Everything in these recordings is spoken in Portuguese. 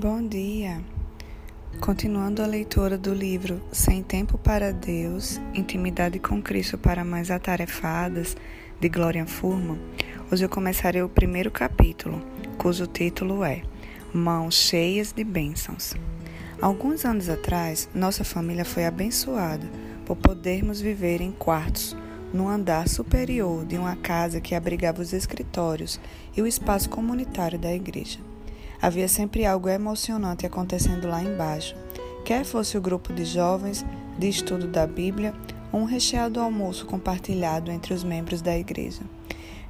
Bom dia! Continuando a leitura do livro Sem Tempo para Deus, Intimidade com Cristo para Mais Atarefadas, de Gloria Furman, hoje eu começarei o primeiro capítulo, cujo título é Mãos Cheias de Bênçãos. Alguns anos atrás, nossa família foi abençoada por podermos viver em quartos no andar superior de uma casa que abrigava os escritórios e o espaço comunitário da igreja. Havia sempre algo emocionante acontecendo lá embaixo, quer fosse o grupo de jovens de estudo da Bíblia ou um recheado almoço compartilhado entre os membros da igreja.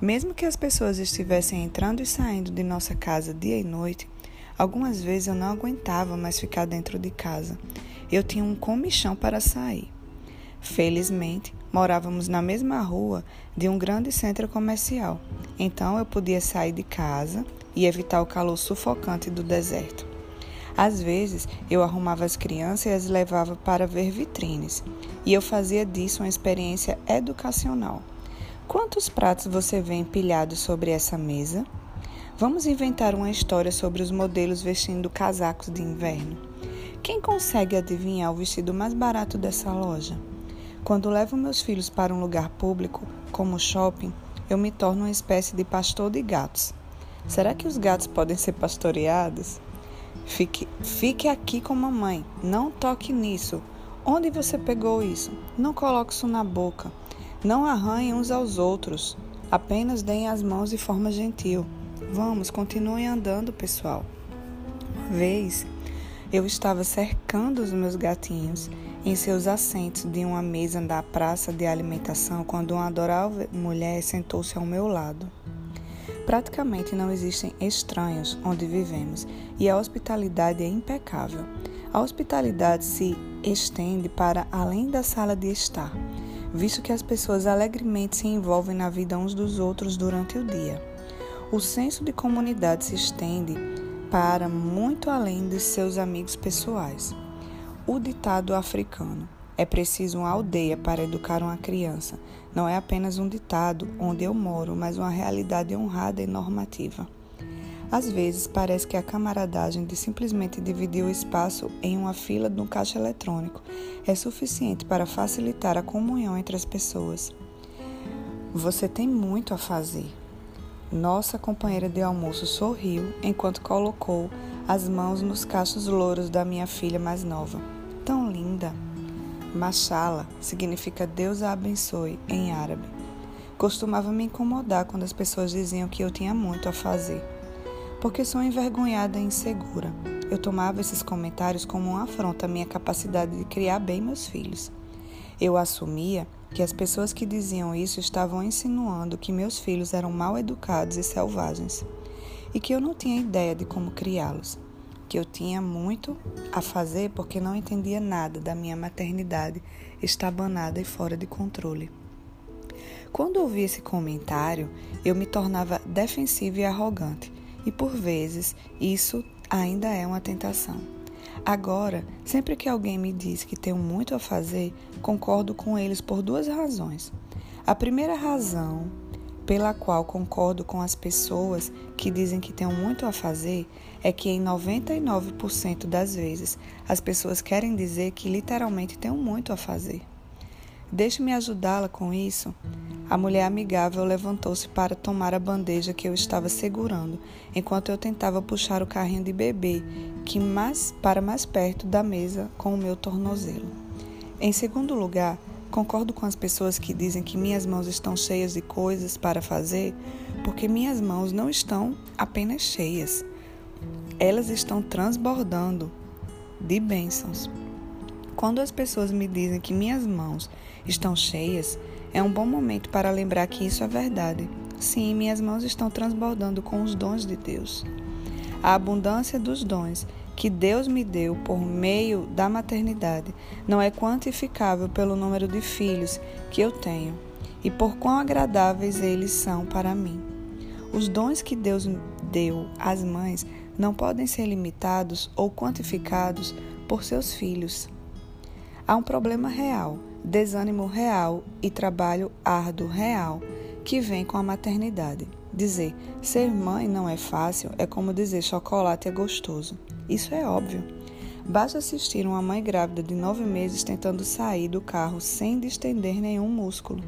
Mesmo que as pessoas estivessem entrando e saindo de nossa casa dia e noite, algumas vezes eu não aguentava mais ficar dentro de casa. Eu tinha um comichão para sair. Felizmente, morávamos na mesma rua de um grande centro comercial, então eu podia sair de casa e evitar o calor sufocante do deserto. Às vezes, eu arrumava as crianças e as levava para ver vitrines, e eu fazia disso uma experiência educacional. Quantos pratos você vê empilhados sobre essa mesa? Vamos inventar uma história sobre os modelos vestindo casacos de inverno. Quem consegue adivinhar o vestido mais barato dessa loja? Quando levo meus filhos para um lugar público, como o shopping, eu me torno uma espécie de pastor de gatos. Será que os gatos podem ser pastoreados? Fique, fique aqui com mamãe. Não toque nisso. Onde você pegou isso? Não coloque isso na boca. Não arranhem uns aos outros. Apenas deem as mãos de forma gentil. Vamos, continuem andando, pessoal. Uma vez eu estava cercando os meus gatinhos em seus assentos de uma mesa da praça de alimentação quando uma adorável mulher sentou-se ao meu lado. Praticamente não existem estranhos onde vivemos e a hospitalidade é impecável. A hospitalidade se estende para além da sala de estar, visto que as pessoas alegremente se envolvem na vida uns dos outros durante o dia. O senso de comunidade se estende para muito além de seus amigos pessoais. O ditado africano é preciso uma aldeia para educar uma criança. Não é apenas um ditado onde eu moro, mas uma realidade honrada e normativa. Às vezes parece que a camaradagem de simplesmente dividir o espaço em uma fila de um caixa eletrônico é suficiente para facilitar a comunhão entre as pessoas. Você tem muito a fazer. Nossa companheira de almoço sorriu enquanto colocou as mãos nos cachos louros da minha filha mais nova. Tão linda! Mashallah significa Deus a abençoe em árabe. Costumava me incomodar quando as pessoas diziam que eu tinha muito a fazer. Porque sou envergonhada e insegura. Eu tomava esses comentários como uma afronta à minha capacidade de criar bem meus filhos. Eu assumia que as pessoas que diziam isso estavam insinuando que meus filhos eram mal educados e selvagens e que eu não tinha ideia de como criá-los que eu tinha muito a fazer porque não entendia nada da minha maternidade estabanada e fora de controle. Quando ouvi esse comentário, eu me tornava defensiva e arrogante, e por vezes isso ainda é uma tentação. Agora, sempre que alguém me diz que tenho muito a fazer, concordo com eles por duas razões. A primeira razão pela qual concordo com as pessoas que dizem que tenho muito a fazer é que em 99% das vezes as pessoas querem dizer que literalmente tenho muito a fazer. Deixe-me ajudá-la com isso. A mulher amigável levantou-se para tomar a bandeja que eu estava segurando, enquanto eu tentava puxar o carrinho de bebê que mais para mais perto da mesa com o meu tornozelo. Em segundo lugar, Concordo com as pessoas que dizem que minhas mãos estão cheias de coisas para fazer, porque minhas mãos não estão apenas cheias, elas estão transbordando de bênçãos. Quando as pessoas me dizem que minhas mãos estão cheias, é um bom momento para lembrar que isso é verdade. Sim, minhas mãos estão transbordando com os dons de Deus. A abundância dos dons que Deus me deu por meio da maternidade não é quantificável pelo número de filhos que eu tenho e por quão agradáveis eles são para mim. Os dons que Deus deu às mães não podem ser limitados ou quantificados por seus filhos. Há um problema real, desânimo real e trabalho árduo real que vem com a maternidade. Dizer ser mãe não é fácil é como dizer chocolate é gostoso. Isso é óbvio. Basta assistir uma mãe grávida de nove meses tentando sair do carro sem distender nenhum músculo.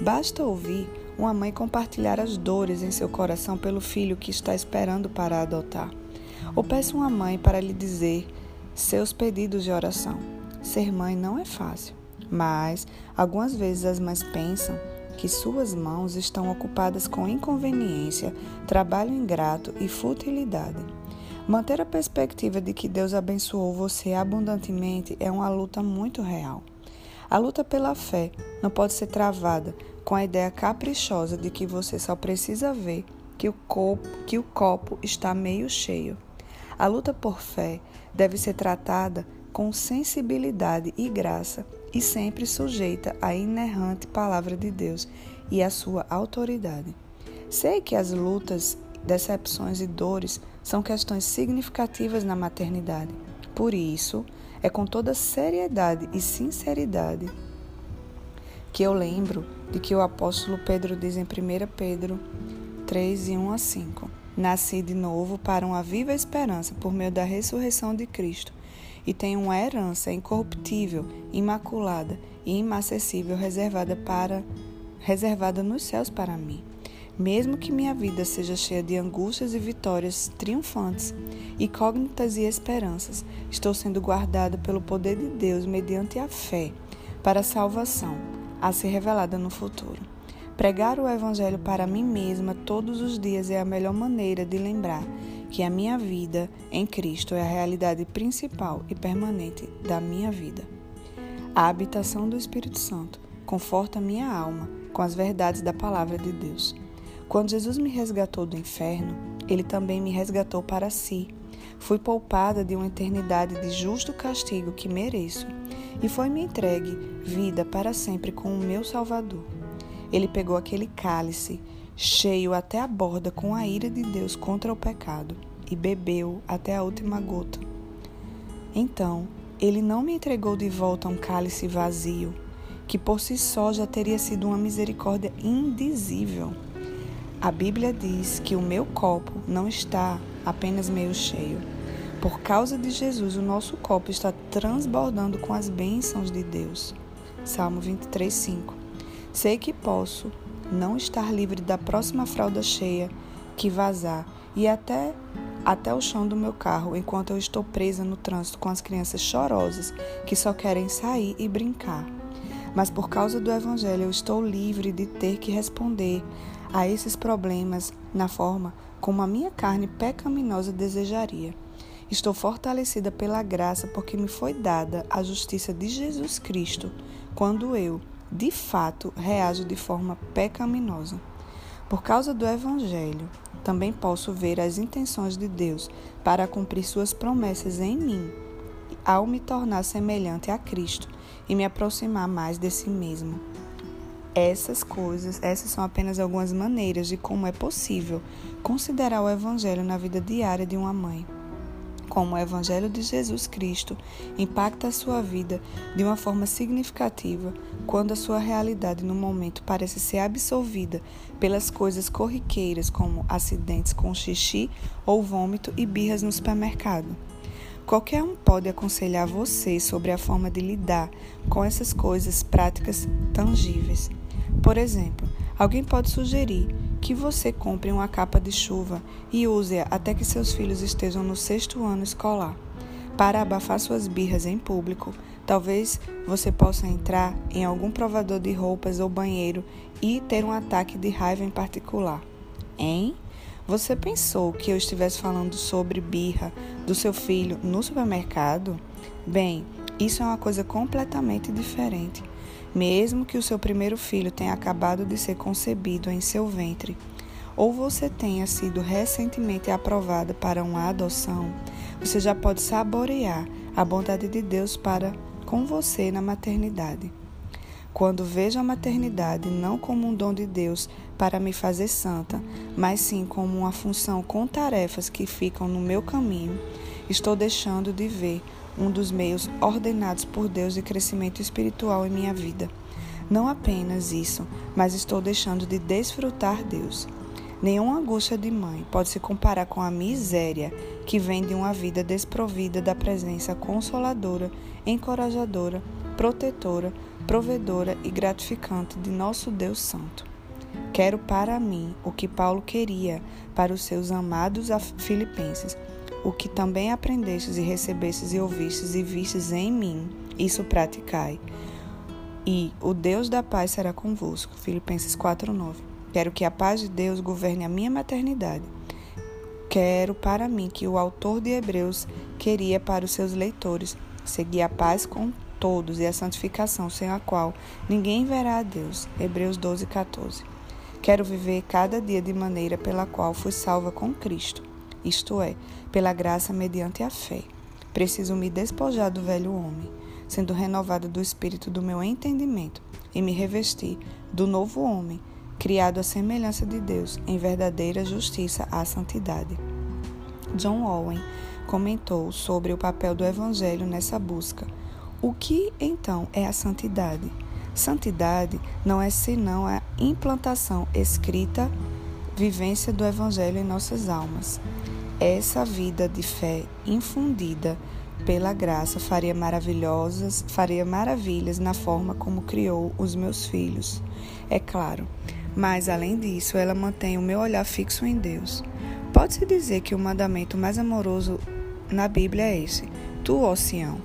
Basta ouvir uma mãe compartilhar as dores em seu coração pelo filho que está esperando para adotar. Ou peça uma mãe para lhe dizer seus pedidos de oração. Ser mãe não é fácil, mas algumas vezes as mães pensam que suas mãos estão ocupadas com inconveniência, trabalho ingrato e futilidade. Manter a perspectiva de que Deus abençoou você abundantemente é uma luta muito real. A luta pela fé não pode ser travada com a ideia caprichosa de que você só precisa ver que o, copo, que o copo está meio cheio. A luta por fé deve ser tratada com sensibilidade e graça e sempre sujeita à inerrante palavra de Deus e à sua autoridade. Sei que as lutas, decepções e dores são questões significativas na maternidade. Por isso, é com toda seriedade e sinceridade que eu lembro de que o apóstolo Pedro diz em 1 Pedro 3, 1 a 5: Nasci de novo para uma viva esperança por meio da ressurreição de Cristo e tenho uma herança incorruptível, imaculada e inacessível reservada para reservada nos céus para mim. Mesmo que minha vida seja cheia de angústias e vitórias triunfantes, incógnitas e esperanças, estou sendo guardada pelo poder de Deus mediante a fé para a salvação, a ser revelada no futuro. Pregar o Evangelho para mim mesma todos os dias é a melhor maneira de lembrar que a minha vida em Cristo é a realidade principal e permanente da minha vida. A habitação do Espírito Santo conforta minha alma com as verdades da palavra de Deus. Quando Jesus me resgatou do inferno, ele também me resgatou para si. Fui poupada de uma eternidade de justo castigo que mereço, e foi-me entregue vida para sempre com o meu Salvador. Ele pegou aquele cálice cheio até a borda com a ira de Deus contra o pecado, e bebeu até a última gota. Então, ele não me entregou de volta um cálice vazio, que por si só já teria sido uma misericórdia indizível. A Bíblia diz que o meu copo não está apenas meio cheio. Por causa de Jesus, o nosso copo está transbordando com as bênçãos de Deus. Salmo 23, 5. Sei que posso não estar livre da próxima fralda cheia que vazar e até até o chão do meu carro enquanto eu estou presa no trânsito com as crianças chorosas que só querem sair e brincar. Mas por causa do evangelho eu estou livre de ter que responder a esses problemas na forma como a minha carne pecaminosa desejaria. Estou fortalecida pela graça porque me foi dada a justiça de Jesus Cristo quando eu de fato reajo de forma pecaminosa. Por causa do Evangelho, também posso ver as intenções de Deus para cumprir suas promessas em mim, ao me tornar semelhante a Cristo e me aproximar mais de si mesmo. Essas coisas, essas são apenas algumas maneiras de como é possível considerar o Evangelho na vida diária de uma mãe como o Evangelho de Jesus Cristo impacta a sua vida de uma forma significativa quando a sua realidade no momento parece ser absolvida pelas coisas corriqueiras como acidentes com xixi ou vômito e birras no supermercado. Qualquer um pode aconselhar você sobre a forma de lidar com essas coisas práticas tangíveis. Por exemplo, alguém pode sugerir que você compre uma capa de chuva e use-a até que seus filhos estejam no sexto ano escolar. Para abafar suas birras em público, talvez você possa entrar em algum provador de roupas ou banheiro e ter um ataque de raiva em particular. Hein? Você pensou que eu estivesse falando sobre birra do seu filho no supermercado? Bem, isso é uma coisa completamente diferente mesmo que o seu primeiro filho tenha acabado de ser concebido em seu ventre, ou você tenha sido recentemente aprovada para uma adoção, você já pode saborear a bondade de Deus para com você na maternidade. Quando vejo a maternidade não como um dom de Deus para me fazer santa, mas sim como uma função com tarefas que ficam no meu caminho, estou deixando de ver um dos meios ordenados por Deus de crescimento espiritual em minha vida. Não apenas isso, mas estou deixando de desfrutar Deus. Nenhuma angústia de mãe pode se comparar com a miséria que vem de uma vida desprovida da presença consoladora, encorajadora, protetora, provedora e gratificante de nosso Deus Santo. Quero para mim o que Paulo queria para os seus amados filipenses, o que também aprendestes e recebestes e ouvistes e vistes em mim, isso praticai. E o Deus da paz será convosco. Filipenses 4:9. Quero que a paz de Deus governe a minha maternidade. Quero para mim que o autor de Hebreus queria para os seus leitores, seguir a paz com todos e a santificação, sem a qual ninguém verá a Deus. Hebreus 12, 14. Quero viver cada dia de maneira pela qual fui salva com Cristo, isto é, pela graça mediante a fé. Preciso me despojar do velho homem, sendo renovado do espírito do meu entendimento, e me revestir do novo homem, criado à semelhança de Deus, em verdadeira justiça à santidade. John Owen comentou sobre o papel do Evangelho nessa busca. O que então é a santidade? Santidade não é senão a implantação escrita, vivência do Evangelho em nossas almas. Essa vida de fé infundida pela graça faria maravilhosas, faria maravilhas na forma como criou os meus filhos. É claro, mas além disso, ela mantém o meu olhar fixo em Deus. Pode-se dizer que o mandamento mais amoroso na Bíblia é esse: Tu, ó Sião,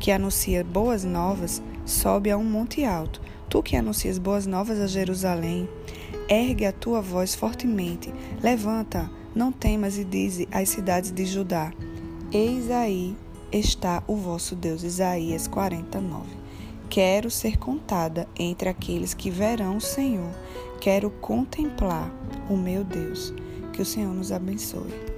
que anuncia boas novas, sobe a um monte alto. Tu que anuncias boas novas a Jerusalém, ergue a tua voz fortemente, levanta, não temas e dize às cidades de Judá: Eis aí está o vosso Deus. Isaías 49. Quero ser contada entre aqueles que verão o Senhor. Quero contemplar o meu Deus. Que o Senhor nos abençoe.